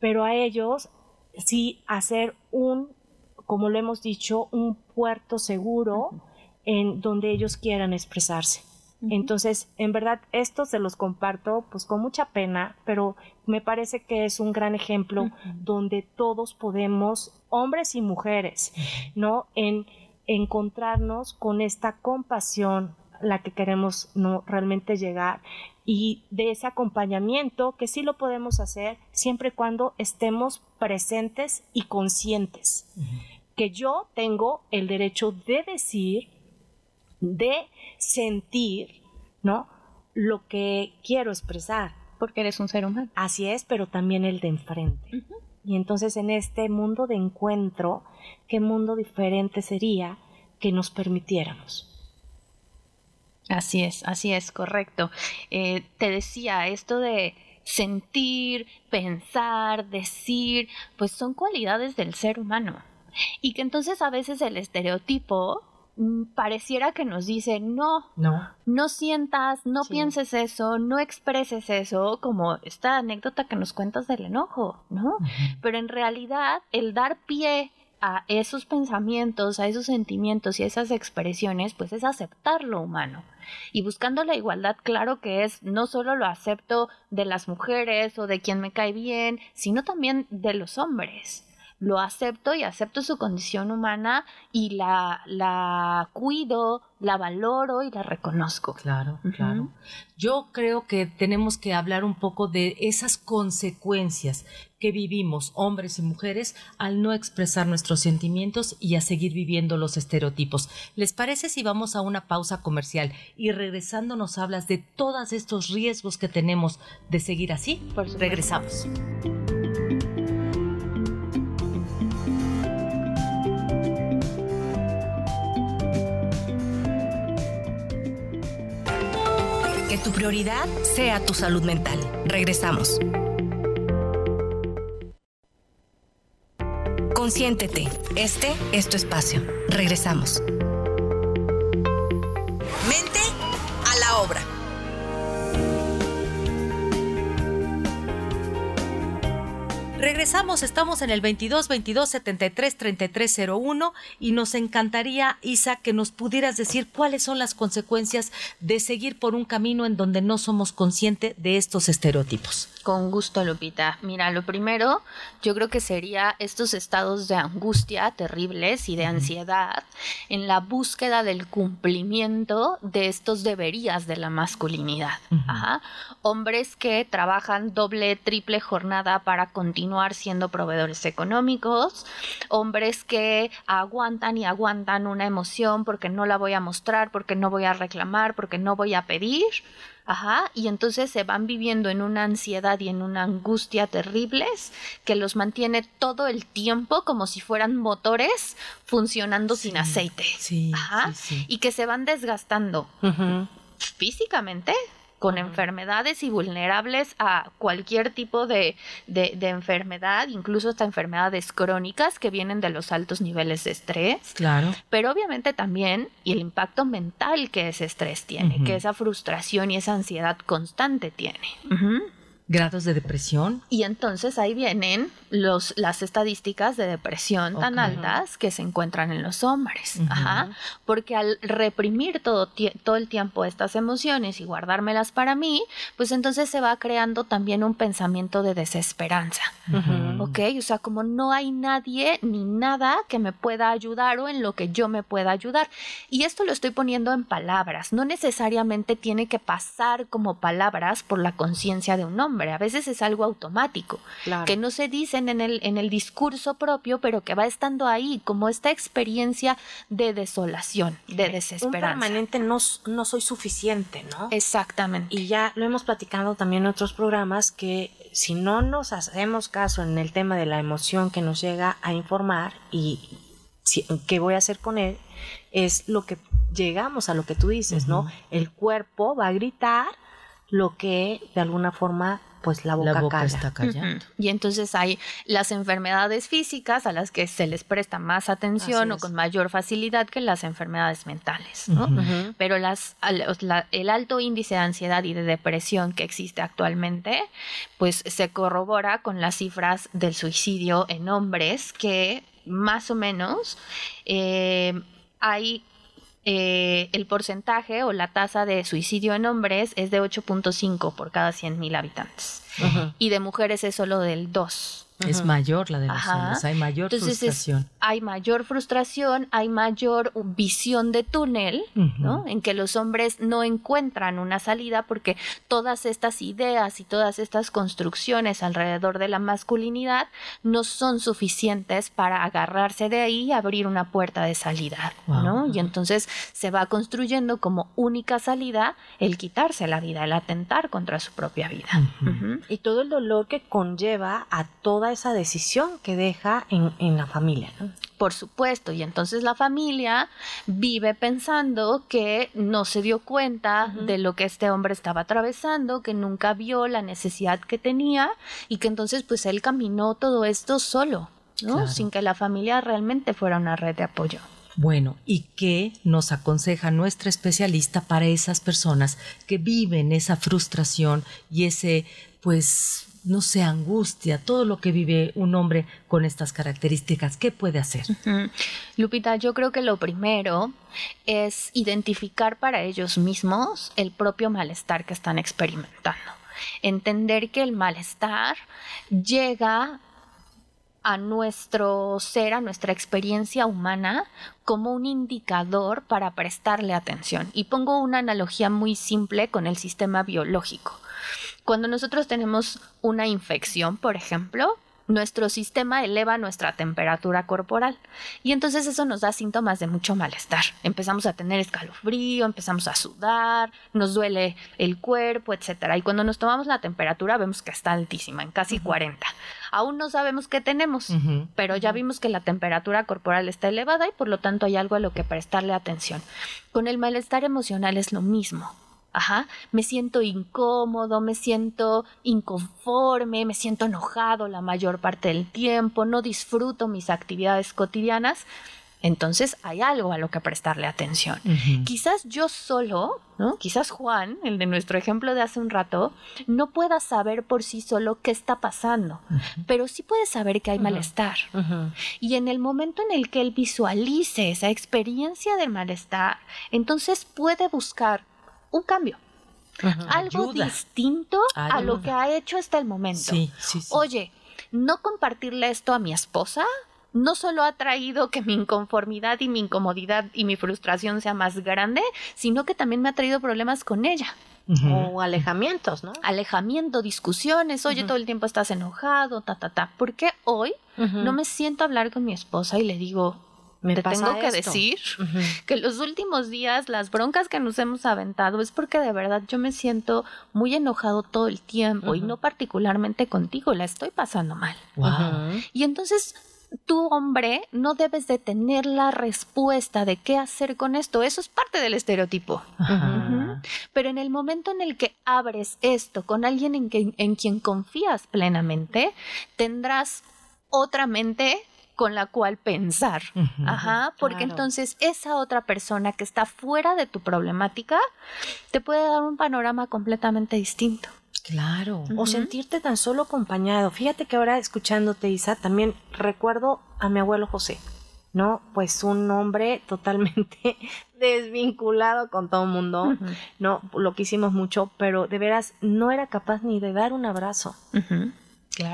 pero a ellos sí hacer un, como lo hemos dicho, un puerto seguro en donde ellos quieran expresarse. Entonces, en verdad, esto se los comparto pues con mucha pena, pero me parece que es un gran ejemplo donde todos podemos, hombres y mujeres, ¿no? En encontrarnos con esta compasión la que queremos no realmente llegar y de ese acompañamiento que sí lo podemos hacer siempre y cuando estemos presentes y conscientes que yo tengo el derecho de decir de sentir, ¿no? Lo que quiero expresar. Porque eres un ser humano. Así es, pero también el de enfrente. Y entonces en este mundo de encuentro, ¿qué mundo diferente sería que nos permitiéramos? Así es, así es, correcto. Eh, te decía, esto de sentir, pensar, decir, pues son cualidades del ser humano. Y que entonces a veces el estereotipo Mm, pareciera que nos dice, no, no, no sientas, no pienses eso, no expreses eso, como esta anécdota que nos cuentas del enojo, ¿no? Pero en realidad el dar pie a esos pensamientos, a esos sentimientos y a esas expresiones, pues es aceptar lo humano. Y buscando la igualdad, claro que es, no solo lo acepto de las mujeres o de quien me cae bien, sino también de los hombres lo acepto y acepto su condición humana y la, la cuido, la valoro y la reconozco. Claro, claro. Yo creo que tenemos que hablar un poco de esas consecuencias que vivimos hombres y mujeres al no expresar nuestros sentimientos y a seguir viviendo los estereotipos. ¿Les parece si vamos a una pausa comercial y regresando nos hablas de todos estos riesgos que tenemos de seguir así? Pues regresamos. Tu prioridad sea tu salud mental. Regresamos. Consiéntete. Este es tu espacio. Regresamos. Mente Regresamos, estamos en el 22 22 73 33 01 y nos encantaría, Isa, que nos pudieras decir cuáles son las consecuencias de seguir por un camino en donde no somos conscientes de estos estereotipos. Con gusto, Lupita. Mira, lo primero, yo creo que sería estos estados de angustia terribles y de ansiedad en la búsqueda del cumplimiento de estos deberías de la masculinidad. Ajá. Hombres que trabajan doble, triple jornada para continuar siendo proveedores económicos, hombres que aguantan y aguantan una emoción porque no la voy a mostrar, porque no voy a reclamar, porque no voy a pedir. Ajá, y entonces se van viviendo en una ansiedad y en una angustia terribles que los mantiene todo el tiempo como si fueran motores funcionando sin aceite. Sí, Ajá, sí, sí. y que se van desgastando físicamente con enfermedades y vulnerables a cualquier tipo de, de- de enfermedad, incluso hasta enfermedades crónicas que vienen de los altos niveles de estrés Claro. pero obviamente también y el impacto mental que ese estrés tiene, que esa frustración y esa ansiedad constante tiene. Grados de depresión. Y entonces ahí vienen los, las estadísticas de depresión tan altas que se encuentran en los hombres. Ajá. Porque al reprimir todo, todo el tiempo estas emociones y guardármelas para mí, pues entonces se va creando también un pensamiento de desesperanza. Ujú. ¿Ok? O sea, como no hay nadie ni nada que me pueda ayudar o en lo que yo me pueda ayudar. Y esto lo estoy poniendo en palabras. No necesariamente tiene que pasar como palabras por la conciencia de un hombre. A veces es algo automático, Claro. que no se dicen en el, en el discurso propio, pero que va estando ahí, como esta experiencia de desolación, de Un desesperanza. permanente no, no soy suficiente, ¿no? Exactamente. Y ya lo hemos platicado también en otros programas que si no nos hacemos caso en el tema de la emoción que nos llega a informar y si- qué voy a hacer con él, es lo que llegamos a lo que tú dices, ¿no? El cuerpo va a gritar lo que de alguna forma pues la boca, La boca calla. está callando. Y entonces hay las enfermedades físicas a las que se les presta más atención o con mayor facilidad que las enfermedades mentales, ¿no? Pero las, la- el alto índice de ansiedad y de depresión que existe actualmente, pues se corrobora con las cifras del suicidio en hombres que más o menos eh, hay eh, el porcentaje o la tasa de suicidio en hombres es de 8.5 por cada 100.000 habitantes. Y de mujeres es solo del 2. Es mayor la de los Ajá. hombres, hay mayor Entonces es- frustración. hay mayor frustración, hay mayor visión de túnel, ¿no? En que los hombres no encuentran una salida porque todas estas ideas y todas estas construcciones alrededor de la masculinidad no son suficientes para agarrarse de ahí y abrir una puerta de salida, ¿no? Y entonces se va construyendo como única salida el quitarse la vida, el atentar contra su propia vida. Ujú. Y todo el dolor que conlleva a toda esa decisión que deja en, en la familia. ¿no? Por supuesto, y entonces la familia vive pensando que no se dio cuenta de lo que este hombre estaba atravesando, que nunca vio la necesidad que tenía y que entonces pues él caminó todo esto solo, ¿no? Claro. Sin que la familia realmente fuera una red de apoyo. Bueno, ¿y qué nos aconseja nuestra especialista para esas personas que viven esa frustración y ese, pues, no sé, angustia, todo lo que vive un hombre con estas características? ¿Qué puede hacer? Lupita, yo creo que lo primero es identificar para ellos mismos el propio malestar que están experimentando. Entender que el malestar llega a nuestro ser, a nuestra experiencia humana, como un indicador para prestarle atención. Y pongo una analogía muy simple con el sistema biológico. Cuando nosotros tenemos una infección, por ejemplo, nuestro sistema eleva nuestra temperatura corporal y entonces eso nos da síntomas de mucho malestar. Empezamos a tener escalofrío, empezamos a sudar, nos duele el cuerpo, etcétera. Y cuando nos tomamos la temperatura vemos que está altísima, en casi 40. Aún no sabemos qué tenemos, pero ya vimos que la temperatura corporal está elevada y por lo tanto hay algo a lo que prestarle atención. Con el malestar emocional es lo mismo. Ajá, me siento incómodo, me siento inconforme, me siento enojado la mayor parte del tiempo, no disfruto mis actividades cotidianas. Entonces hay algo a lo que prestarle atención. Quizás yo solo, ¿no? Quizás Juan, el de nuestro ejemplo de hace un rato, no pueda saber por sí solo qué está pasando, pero sí puede saber que hay malestar. Y en el momento en el que él visualice esa experiencia del malestar, entonces puede buscar un cambio. Algo distinto a lo que ha hecho hasta el momento. Oye, no compartirle esto a mi esposa no solo ha traído que mi inconformidad y mi incomodidad y mi frustración sea más grande, sino que también me ha traído problemas con ella. O alejamientos, ¿no? Alejamiento, discusiones, oye, todo el tiempo estás enojado, ta, ta, ta. ¿Por qué hoy no me siento a hablar con mi esposa y le digo, me te tengo que decir que los últimos días las broncas que nos hemos aventado es porque de verdad yo me siento muy enojado todo el tiempo y no particularmente contigo, la estoy pasando mal. Y entonces tú hombre no debes de tener la respuesta de qué hacer con esto. Eso es parte del estereotipo. Pero en el momento en el que abres esto con alguien en, en quien confías plenamente, tendrás otra mente con la cual pensar. Ajá, porque entonces esa otra persona que está fuera de tu problemática te puede dar un panorama completamente distinto. Claro. O sentirte tan solo acompañado. Fíjate que ahora escuchándote, Isa, también recuerdo a mi abuelo José, ¿no? Pues un hombre [LAUGHS] totalmente desvinculado con todo el mundo, ¿no? Lo quisimos mucho, pero de veras no era capaz ni de dar un abrazo.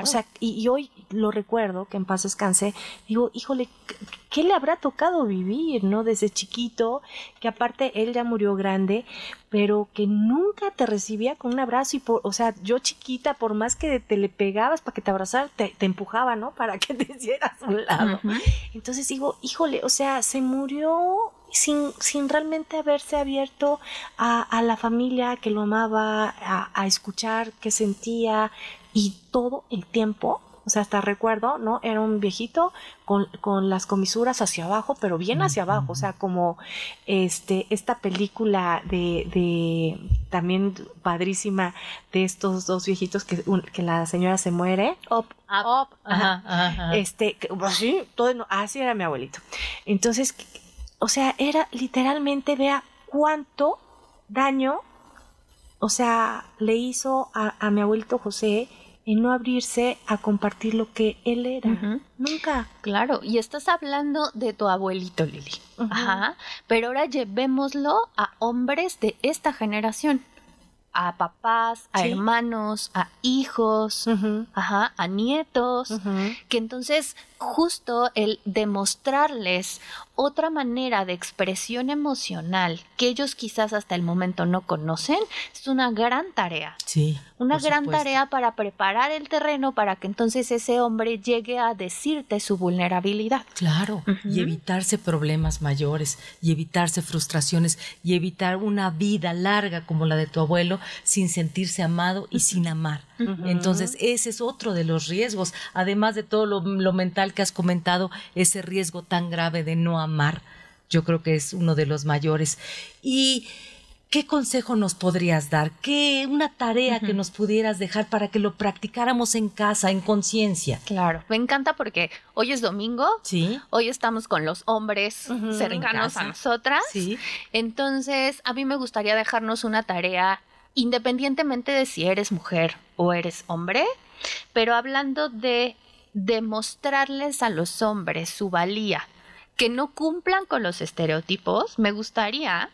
O sea, y, hoy lo recuerdo, que en paz descanse, digo, híjole, ¿qué le habrá tocado vivir, no? Desde chiquito, que aparte él ya murió grande, pero que nunca te recibía con un abrazo y por, o sea, yo chiquita, por más que te le pegabas para que te abrazara, te, empujaba, ¿no? Para que [LAUGHS] te hicieras a un lado. Entonces digo, híjole, o sea, se murió sin, sin realmente haberse abierto a, a la familia que lo amaba, a, a escuchar qué sentía, y todo el tiempo, o sea, hasta recuerdo, ¿no? Era un viejito con, con las comisuras hacia abajo, pero bien hacia abajo, o sea, como este, esta película de, de también padrísima de estos dos viejitos que, que la señora se muere. Up, up, ajá, Este, pues sí, todo, así era mi abuelito. Entonces, o sea, era literalmente, vea cuánto daño, o sea, le hizo a, a mi abuelito José en no abrirse a compartir lo que él era. Nunca. Claro, y estás hablando de tu abuelito, Lili. Ajá. Pero ahora llevémoslo a hombres de esta generación. A papás, a hermanos, a hijos, ajá, a nietos, que entonces justo el demostrarles otra manera de expresión emocional que ellos quizás hasta el momento no conocen es una gran tarea. Sí. Una gran tarea para preparar el terreno para que entonces ese hombre llegue a decirte su vulnerabilidad. Claro, y evitarse problemas mayores, y evitarse frustraciones, y evitar una vida larga como la de tu abuelo sin sentirse amado y sin amar. Entonces, ese es otro de los riesgos, además de todo lo, lo mental que has comentado, ese riesgo tan grave de no amar, yo creo que es uno de los mayores. Y ¿Qué consejo nos podrías dar? ¿Qué una tarea que nos pudieras dejar para que lo practicáramos en casa, en conciencia? Claro, me encanta porque hoy es domingo. Sí. Hoy estamos con los hombres cercanos a nosotras. Sí. Entonces, a mí me gustaría dejarnos una tarea independientemente de si eres mujer o eres hombre, pero hablando de demostrarles a los hombres su valía, que no cumplan con los estereotipos, me gustaría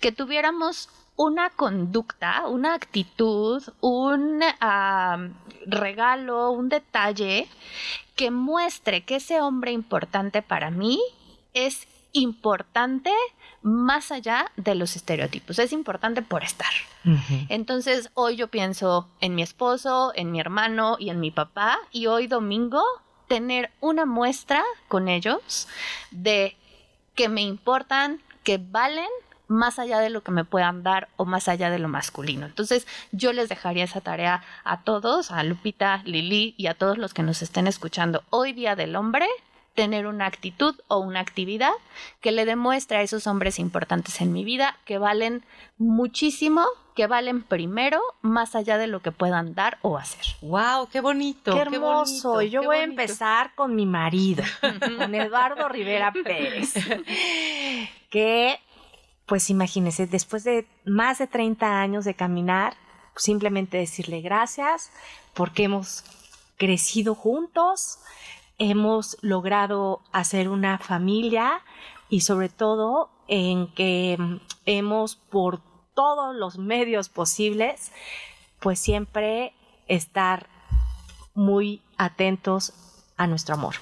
que tuviéramos una conducta, una actitud, un regalo, un detalle que muestre que ese hombre importante para mí es importante más allá de los estereotipos. Es importante por estar. Entonces, hoy yo pienso en mi esposo, en mi hermano y en mi papá, y hoy domingo tener una muestra con ellos de que me importan, que valen más allá de lo que me puedan dar o más allá de lo masculino. Entonces, yo les dejaría esa tarea a todos, a Lupita, Lili y a todos los que nos estén escuchando hoy día del hombre, tener una actitud o una actividad que le demuestre a esos hombres importantes en mi vida que valen muchísimo, que valen primero, más allá de lo que puedan dar o hacer. ¡Wow! ¡Qué bonito! ¡Qué hermoso! Qué Yo qué voy a empezar con mi marido, [LAUGHS] con Eduardo Rivera Pérez, que, pues imagínense, después de más de 30 años de caminar, simplemente decirle gracias porque hemos crecido juntos, hemos logrado hacer una familia y sobre todo en que hemos por todos los medios posibles, pues siempre estar muy atentos a nuestro amor.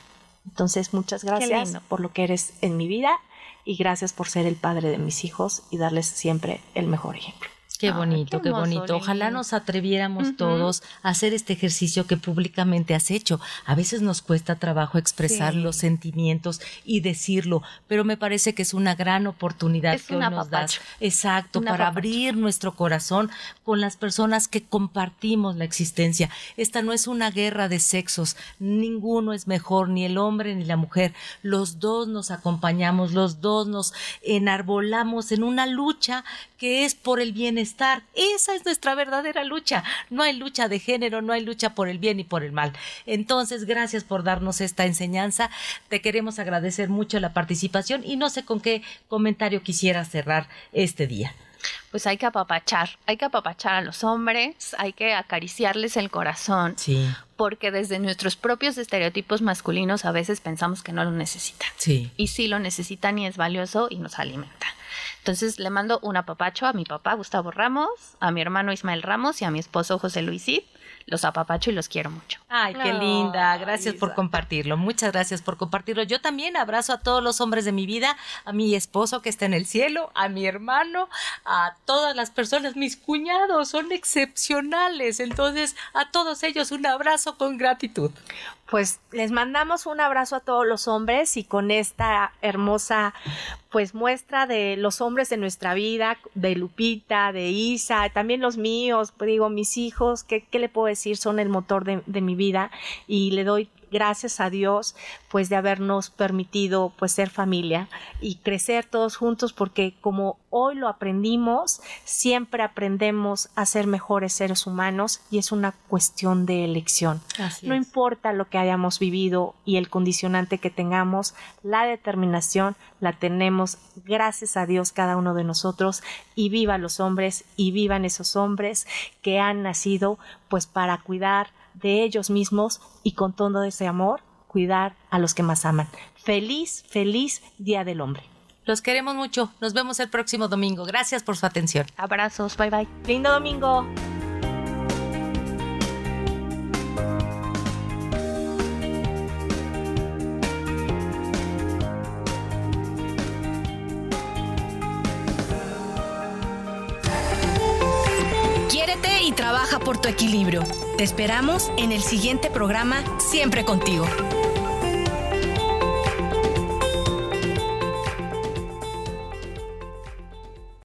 Entonces, muchas gracias por lo que eres en mi vida y gracias por ser el padre de mis hijos y darles siempre el mejor ejemplo. Qué bonito, qué bonito. Ojalá nos atreviéramos todos a hacer este ejercicio que públicamente has hecho. A veces nos cuesta trabajo expresar Sí. los sentimientos y decirlo, pero me parece que es una gran oportunidad Es que hoy nos das. Exacto, para abrir nuestro corazón con las personas que compartimos la existencia. Esta no es una guerra de sexos, ninguno es mejor, ni el hombre ni la mujer. Los dos nos acompañamos, los dos nos enarbolamos en una lucha que es por el bienestar. Esa es nuestra verdadera lucha. No hay lucha de género, no hay lucha por el bien y por el mal. Entonces, gracias por darnos esta enseñanza. Te queremos agradecer mucho la participación y no sé con qué comentario quisiera cerrar este día. Pues hay que apapachar, hay que apapachar a los hombres, hay que acariciarles el corazón, Sí, porque desde nuestros propios estereotipos masculinos a veces pensamos que no lo necesitan. sí. Y sí lo necesitan y es valioso y nos alimenta. Entonces le mando un apapacho a mi papá Gustavo Ramos, a mi hermano Ismael Ramos y a mi esposo José Luis Cid. Los apapacho y los quiero mucho. Ay, qué No, linda. Gracias por compartirlo. Muchas gracias por compartirlo. Yo también abrazo a todos los hombres de mi vida, a mi esposo que está en el cielo, a mi hermano, a todas las personas, mis cuñados, son excepcionales. Entonces, a todos ellos un abrazo con gratitud. Pues les mandamos un abrazo a todos los hombres y con esta hermosa pues muestra de los hombres de nuestra vida, de Lupita, de Isa, también los míos, digo, mis hijos, ¿qué, qué le puedo decir? Son el motor de, de mi vida y le doy gracias a Dios pues de habernos permitido pues ser familia y crecer todos juntos porque como hoy lo aprendimos, siempre aprendemos a ser mejores seres humanos y es una cuestión de elección. Así no es. importa lo que hayamos vivido y el condicionante que tengamos, la determinación la tenemos gracias a Dios cada uno de nosotros y viva los hombres y vivan esos hombres que han nacido pues para cuidar de ellos mismos y con todo ese amor cuidar a los que más aman. Feliz, feliz Día del Hombre. Los queremos mucho. Nos vemos el próximo domingo. Gracias por su atención. Abrazos, bye bye. Lindo domingo. Y trabaja por tu equilibrio. Te esperamos en el siguiente programa Siempre contigo.